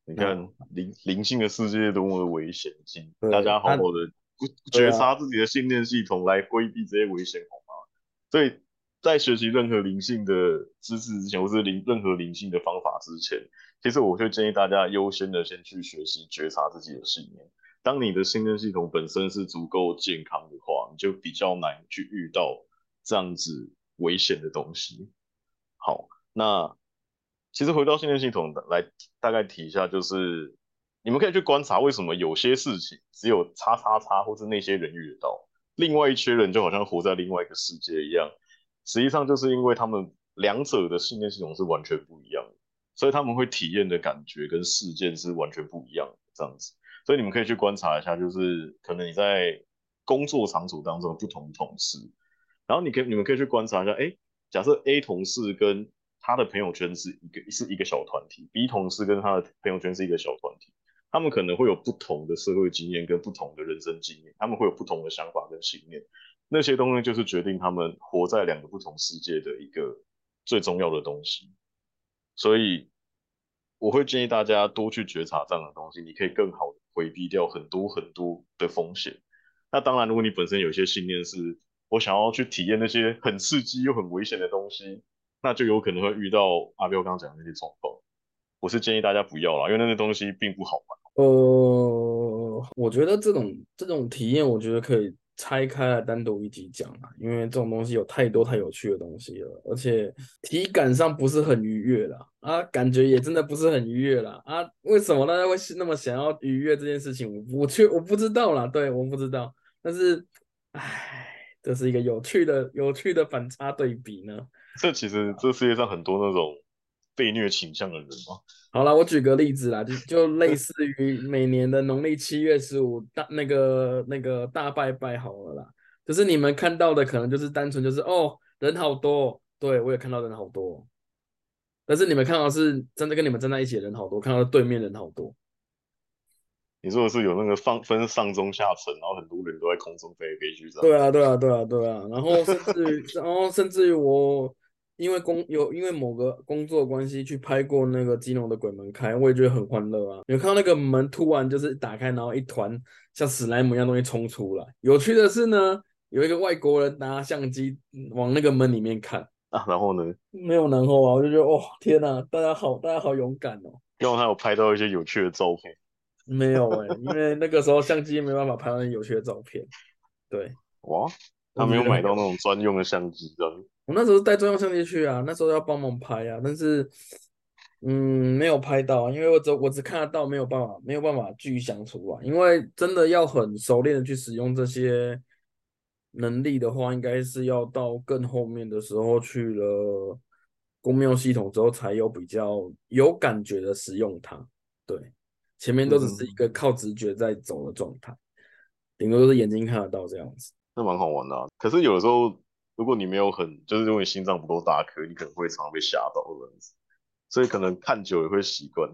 你看灵灵性的世界多么的危险性，大家好好的 觉察自己的信念系统来规避这些危险，好吗？所以在学习任何灵性的知识之前，或是灵任何灵性的方法之前。其实我会建议大家优先的先去学习觉察自己的信念。当你的信念系统本身是足够健康的话，你就比较难去遇到这样子危险的东西。好，那其实回到信念系统来大概提一下，就是你们可以去观察为什么有些事情只有叉叉叉或是那些人遇得到，另外一群人就好像活在另外一个世界一样。实际上就是因为他们两者的信念系统是完全不一样的。所以他们会体验的感觉跟事件是完全不一样的，这样子。所以你们可以去观察一下，就是可能你在工作场所当中不同同事，然后你可以你们可以去观察一下，哎，假设 A 同事跟他的朋友圈是一个是一个小团体，B 同事跟他的朋友圈是一个小团体，他们可能会有不同的社会经验跟不同的人生经验，他们会有不同的想法跟信念，那些东西就是决定他们活在两个不同世界的一个最重要的东西。所以我会建议大家多去觉察这样的东西，你可以更好的回避掉很多很多的风险。那当然，如果你本身有一些信念是，我想要去体验那些很刺激又很危险的东西，那就有可能会遇到阿彪刚刚讲的那些状况。我是建议大家不要啦，因为那些东西并不好玩。呃，我觉得这种这种体验，我觉得可以。拆开来单独一集讲啊，因为这种东西有太多太有趣的东西了，而且体感上不是很愉悦啦，啊，感觉也真的不是很愉悦啦。啊。为什么大家会那么想要愉悦这件事情？我我却我不知道啦，对，我不知道。但是，唉，这是一个有趣的有趣的反差对比呢。这其实这世界上很多那种被虐倾向的人嘛。好了，我举个例子啦，就就类似于每年的农历七月十五大那个那个大拜拜好了啦，就是你们看到的可能就是单纯就是哦人好多，对我也看到人好多，但是你们看到是真的跟你们站在一起的人好多，看到对面人好多。你说的是有那个放分上中下层，然后很多人都在空中飞来飞去，对啊对啊对啊对啊，然后甚至于 然后甚至于我。因为工有因为某个工作关系去拍过那个基隆的鬼门开，我也觉得很欢乐啊。有看到那个门突然就是打开，然后一团像史莱姆一样东西冲出来。有趣的是呢，有一个外国人拿相机往那个门里面看啊，然后呢？没有然后啊，我就觉得哦天哪，大家好，大家好勇敢哦。因为他有拍到一些有趣的照片。没有哎、因为那个时候相机没办法拍到有趣的照片。对，哇，他没有买到那种专用的相机，这样。我那时候带专用相机去啊，那时候要帮忙拍啊，但是嗯没有拍到啊，因为我只我只看得到，没有办法没有办法具象出来，因为真的要很熟练的去使用这些能力的话，应该是要到更后面的时候去了公庙系统之后，才有比较有感觉的使用它。对，前面都只是一个靠直觉在走的状态，顶多都是眼睛看得到这样子。那蛮好玩的、啊。可是有的时候，如果你没有很，就是如果你心脏不够大颗，你可能会常常被吓到这样子，所以可能看久也会习惯。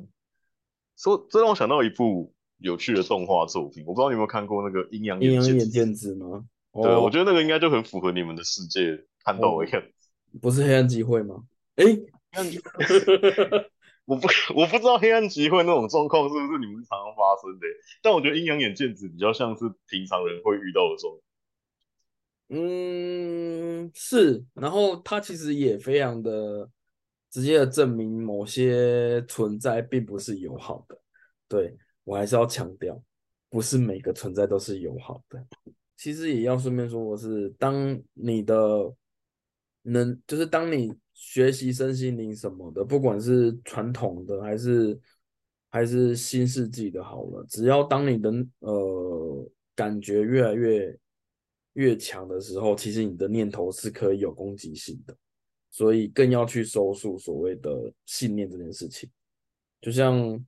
说这让我想到一部有趣的动画作品，我不知道你有没有看过那个《阴阳阴阳眼眼剑子吗？对，哦我觉得那个应该就很符合你们的世界看到的样子。不是黑暗集会吗？哎，我不我不知道黑暗集会那种状况是不是你们常常发生的，但我觉得阴阳眼剑子比较像是平常人会遇到的状况。嗯，是，然后它其实也非常的直接的证明某些存在并不是友好的。对，我还是要强调，不是每个存在都是友好的。其实也要顺便说我是，当你的能，就是当你学习身心灵什么的，不管是传统的还是还是新世纪的，好了，只要当你的呃感觉越来越越强的时候，其实你的念头是可以有攻击性的，所以更要去收束所谓的信念这件事情。就像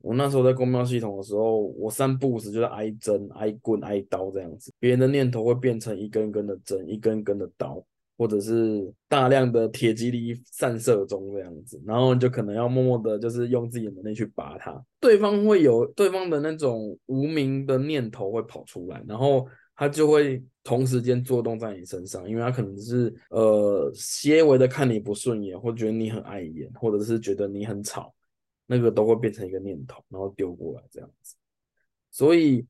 我那时候在公庙系统的时候，我三步时就是挨针、挨棍、挨刀这样子，别人的念头会变成一根根的针、一根根的刀，或者是大量的铁蒺藜散射中这样子，然后你就可能要默默的，就是用自己的能力去拔它。对方会有对方的那种无名的念头会跑出来，然后他就会同时间作动在你身上，因为他可能是呃些微的看你不顺眼，或觉得你很碍眼，或者是觉得你很吵。那个都会变成一个念头，然后丢过来这样子。所以，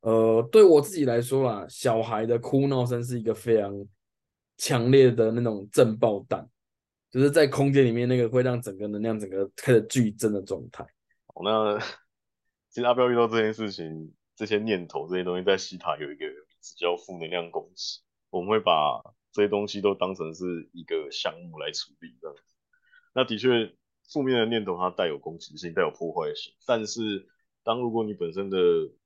呃，对我自己来说啦，小孩的哭闹声是一个非常强烈的那种震爆弹，就是在空间里面那个会让整个能量整个开始剧增的状态。好，那 其实阿彪遇到这件事情，这些念头这些东西，在西塔有一个名字叫负能量攻击，我们会把这些东西都当成是一个项目来处理这样。那的确。负面的念头它带有攻击性，带有破坏性。但是，当如果你本身的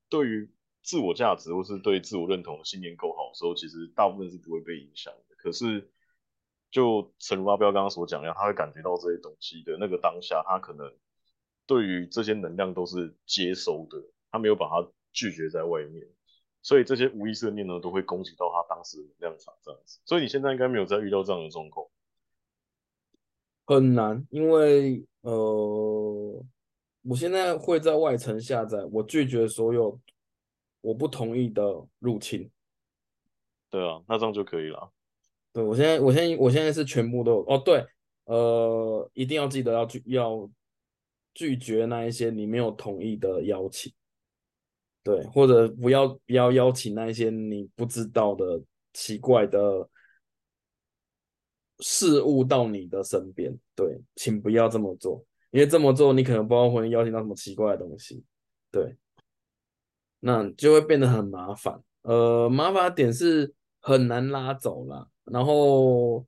对于自我价值或是对自我认同的信念够好的时候，其实大部分是不会被影响的。可是，就陈如阿彪刚刚所讲一样，他会感觉到这些东西的那个当下，他可能对于这些能量都是接收的，他没有把它拒绝在外面。所以这些无意识的念头都会攻击到他当时的能量场这样子。所以你现在应该没有再遇到这样的状况。很难，因为呃，我现在会在外层下载，我拒绝所有我不同意的入侵。对啊，那这样就可以了。对我现在，我现在，我现在是全部都有哦。对，呃，一定要记得要拒要拒绝那一些你没有同意的邀请。对，或者不要不要邀请那些你不知道的奇怪的。事物到你的身边，对，请不要这么做，因为这么做你可能不知道会邀请到什么奇怪的东西，对，那就会变得很麻烦。呃，麻烦点是很难拉走啦，然后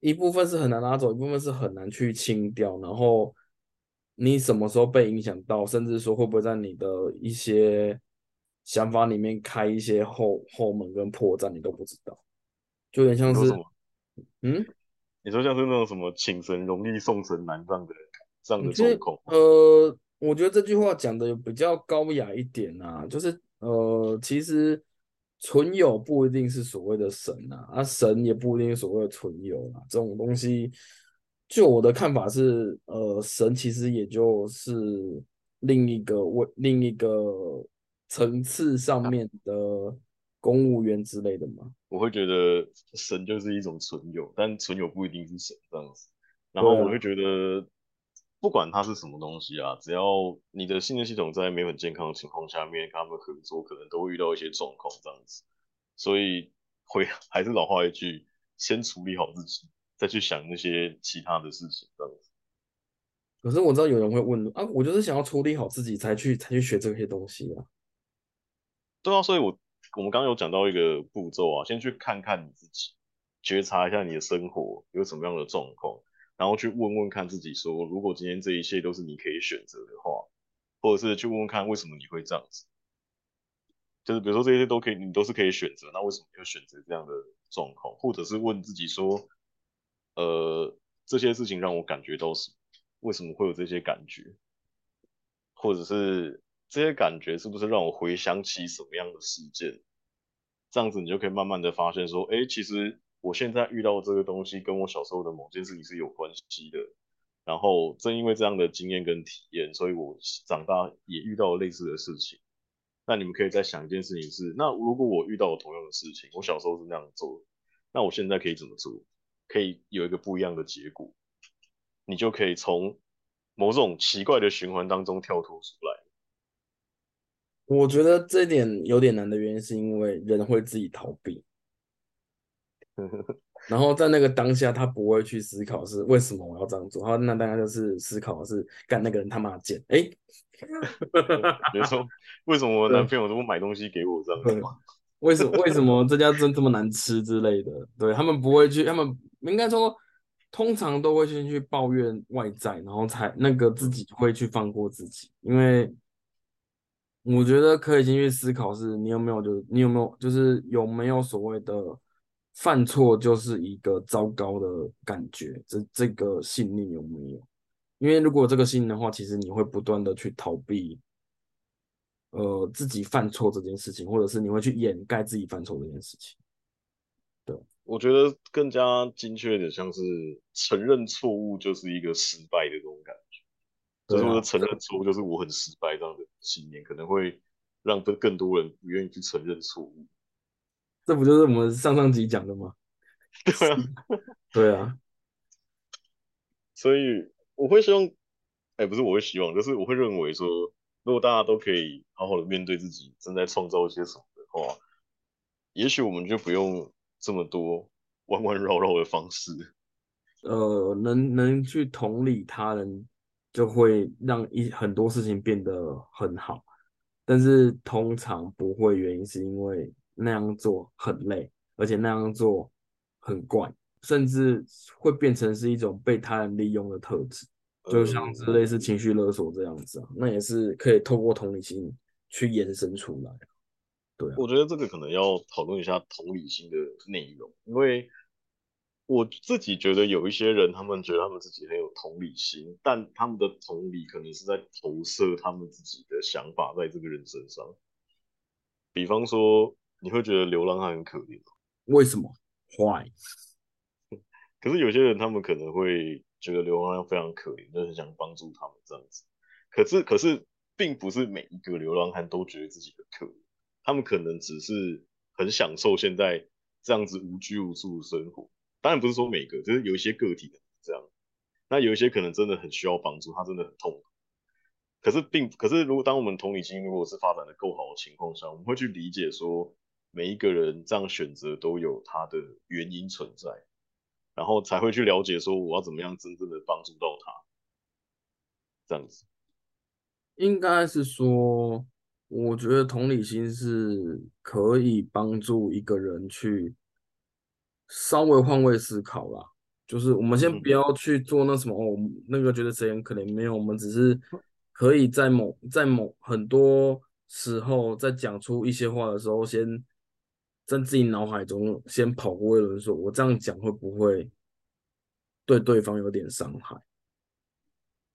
一部分是很难拉走，一部分是很难去清掉。然后你什么时候被影响到，甚至说会不会在你的一些想法里面开一些后后门跟破绽，你都不知道，就有点像是，嗯。你说像是那种什么请神容易送神难这样的这样的状况？呃，我觉得这句话讲的比较高雅一点啊，就是呃，其实存有不一定是所谓的神啊，啊，神也不一定是所谓的存有啊，这种东西，就我的看法是，呃，神其实也就是另一个为另一个层次上面的公务员之类的吗。我会觉得神就是一种存有，但存有不一定是神这样子。然后我会觉得，不管它是什么东西啊，只要你的信念系统在没有很健康的情况下面，跟他们合作，可能都会遇到一些状况这样子。所以会还是老话一句，先处理好自己，再去想那些其他的事情这样子。可是我知道有人会问啊，我就是想要处理好自己才去才去学这些东西啊。对啊，所以我我们刚刚有讲到一个步骤啊，先去看看你自己，觉察一下你的生活有什么样的状况，然后去问问看自己说，如果今天这一切都是你可以选择的话，或者是去问问看为什么你会这样子，就是比如说这些都可以，你都是可以选择，那为什么要选择这样的状况？或者是问自己说，呃，这些事情让我感觉到什么？为什么会有这些感觉？或者是这些感觉是不是让我回想起什么样的事件？这样子你就可以慢慢的发现说，哎，其实我现在遇到这个东西跟我小时候的某件事情是有关系的。然后正因为这样的经验跟体验，所以我长大也遇到了类似的事情。那你们可以再想一件事情是，那如果我遇到了同样的事情，我小时候是那样做，那我现在可以怎么做？可以有一个不一样的结果。你就可以从某种奇怪的循环当中跳脱出来。我觉得这点有点难的原因，是因为人会自己逃避，然后在那个当下，他不会去思考是为什么我要这样做。他那大家就是思考是干那个人他妈贱，哎，比如说为什么我男朋友都不买东西给我这样子？为什么为什么这家真这么难吃之类的？对他们不会去，他们应该说。通常都会先去抱怨外在，然后才那个自己会去放过自己，因为我觉得可以先去思考，是你有没有，就是你有没有，就是有没有所谓的犯错就是一个糟糕的感觉，这这个信念有没有？因为如果这个信念的话，其实你会不断的去逃避，呃，自己犯错这件事情，或者是你会去掩盖自己犯错这件事情，对。我觉得更加精确的，像是承认错误就是一个失败的这种感觉，就是我承认错误就是我很失败这样的信念，可能会让更更多人不愿意去承认错误。这不就是我们上上集讲的吗？对啊，对啊。所以我会希望，哎，不是我会希望，就是我会认为说，如果大家都可以好好的面对自己正在创造一些什么的话，也许我们就不用。这么多弯弯绕绕的方式，呃，能能去同理他人，就会让一很多事情变得很好。但是通常不会，原因是因为那样做很累，而且那样做很怪，甚至会变成是一种被他人利用的特质，就像是类似情绪勒索这样子啊。那也是可以透过同理心去延伸出来。对，我觉得这个可能要讨论一下同理心的内容，因为我自己觉得有一些人，他们觉得他们自己很有同理心，但他们的同理可能是在投射他们自己的想法在这个人身上。比方说，你会觉得流浪汉很可怜为什么？Why？可是有些人，他们可能会觉得流浪汉非常可怜，就很想帮助他们这样子。可是，可是，并不是每一个流浪汉都觉得自己很可怜。他们可能只是很享受现在这样子无拘无束的生活，当然不是说每个，就是有一些个体的这样。那有一些可能真的很需要帮助，他真的很痛苦。可是并可是，如果当我们同理心如果是发展的够好的情况下，我们会去理解说，每一个人这样选择都有他的原因存在，然后才会去了解说，我要怎么样真正的帮助到他，这样子。应该是说。我觉得同理心是可以帮助一个人去稍微换位思考啦。就是我们先不要去做那什么哦，那个觉得谁很可怜，没有，我们只是可以在某在某很多时候在讲出一些话的时候，先在自己脑海中先跑过一轮，说我这样讲会不会对对方有点伤害？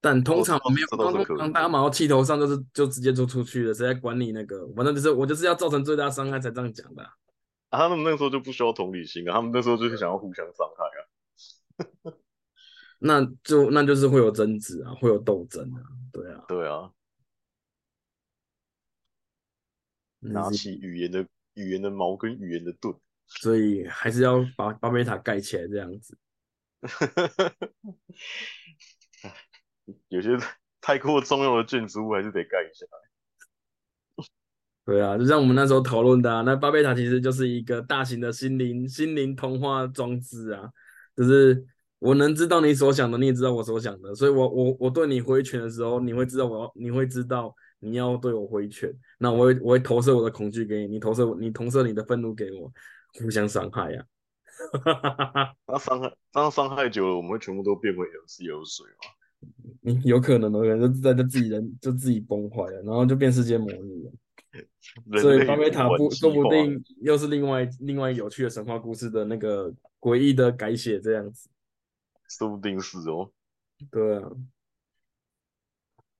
但通常没有，通常大家马上气头上就是就直接就出去了，谁在管你那个？反正就是我就是要造成最大伤害才这样讲的。啊，他们那时候就不需要同理心啊，他们那时候就是想要互相伤害啊。那就那就是会有争执啊，会有斗争啊，对啊，对啊。拿起语言的语言的矛跟语言的盾，所以还是要把巴贝塔盖起来这样子。有些太过重要的建筑物还是得盖一下。对啊，就像我们那时候讨论的，那巴贝塔其实就是一个大型的心灵心灵通话装置啊。就是我能知道你所想的，你也知道我所想的，所以我我我对你挥拳的时候，你会知道我要，你会知道你要对我挥拳，那我会我会投射我的恐惧给你，你投射你投射你的愤怒给我，互相伤害呀、啊。那伤害，这样伤害久了，我们会全部都变回有是有水吗？你有可能的，可能就在就自己人就自己崩坏了，然后就变世界末日了。所以巴贝塔不说不定又是另外另外有趣的神话故事的那个诡异的改写这样子，说不定是哦。对啊，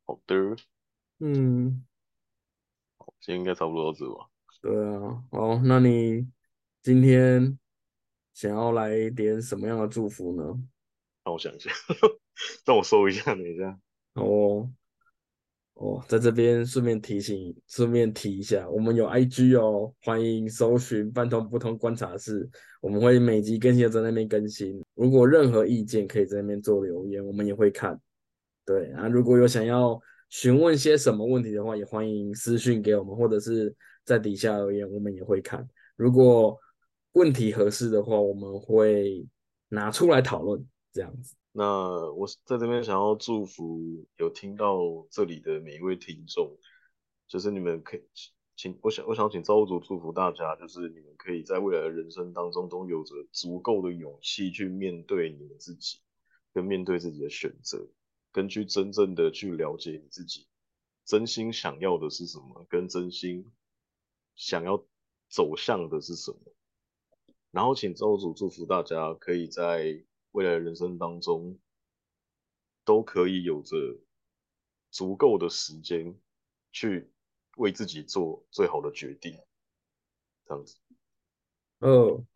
好的，嗯，好，今天应该差不多到这吧。对啊，好，那你今天想要来点什么样的祝福呢？让我想一下，让我搜一下，等一下。哦。哦，在这边顺便提醒，顺便提一下，我们有 IG 哦，欢迎搜寻“半通不通观察室”，我们会每集更新的在那边更新。如果任何意见，可以在那边做留言，我们也会看。对啊，如果有想要询问些什么问题的话，也欢迎私讯给我们，或者是在底下留言，我们也会看。如果问题合适的话，我们会拿出来讨论，这样子。那我在这边想要祝福有听到这里的每一位听众，就是你们可以请我想我想请造物主祝福大家，就是你们可以在未来的人生当中都有着足够的勇气去面对你们自己，跟面对自己的选择，跟去真正的去了解你自己，真心想要的是什么，跟真心想要走向的是什么。然后请造物主祝福大家可以在。未来的人生当中，都可以有着足够的时间去为自己做最好的决定，这样子。哦，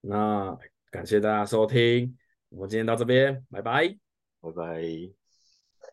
那感谢大家收听，我们今天到这边，拜拜，拜拜。